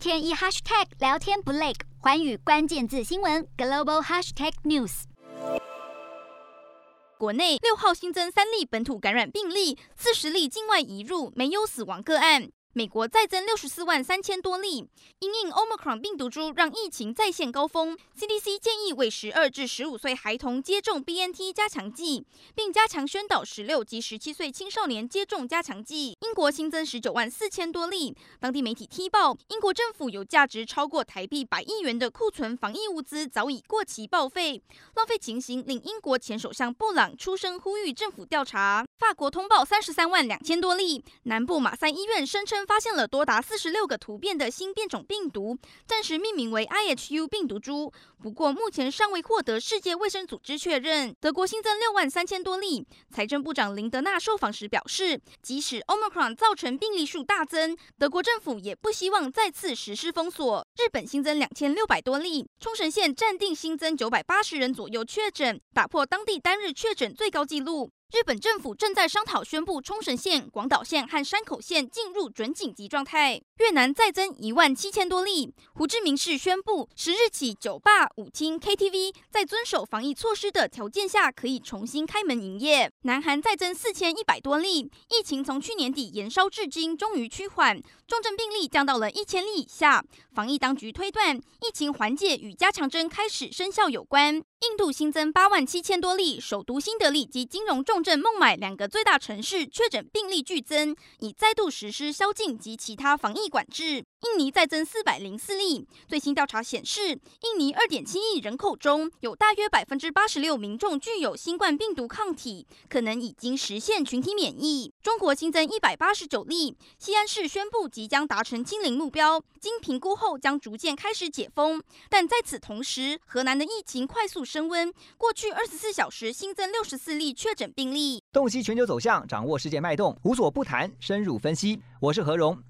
天一 hashtag 聊天不累，环宇关键字新闻 global hashtag news。国内六号新增三例本土感染病例，四十例境外移入，没有死亡个案。美国再增六十四万三千多例，因应 Omicron 病毒株让疫情再现高峰。CDC 建议为十二至十五岁孩童接种 BNT 加强剂，并加强宣导十六及十七岁青少年接种加强剂。英国新增十九万四千多例，当地媒体踢爆，英国政府有价值超过台币百亿元的库存防疫物资早已过期报废，浪费情形令英国前首相布朗出声呼吁政府调查。法国通报三十三万两千多例，南部马赛医院声称。发现了多达四十六个突变的新变种病毒，暂时命名为 IHU 病毒株。不过目前尚未获得世界卫生组织确认。德国新增六万三千多例，财政部长林德纳受访时表示，即使 Omicron 造成病例数大增，德国政府也不希望再次实施封锁。日本新增两千六百多例，冲绳县暂定新增九百八十人左右确诊，打破当地单日确诊最高纪录。日本政府正在商讨宣布冲绳县、广岛县和山口县进入准紧急状态。越南再增一万七千多例，胡志明市宣布，十日起酒吧、舞厅、KTV 在遵守防疫措施的条件下可以重新开门营业。南韩再增四千一百多例，疫情从去年底延烧至今终于趋缓，重症病例降到了一千例以下。防疫当局推断，疫情缓解与加强针开始生效有关。印度新增八万七千多例，首都新德里及金融重镇孟买两个最大城市确诊病例剧增，已再度实施宵禁及其他防疫管制。印尼再增四百零四例，最新调查显示，印尼二点七亿人口中有大约百分之八十六民众具有新冠病毒抗体，可能已经实现群体免疫。中国新增一百八十九例，西安市宣布即将达成清零目标，经评估后将逐渐开始解封。但在此同时，河南的疫情快速升温，过去二十四小时新增六十四例确诊病例。洞悉全球走向，掌握世界脉动，无所不谈，深入分析。我是何荣。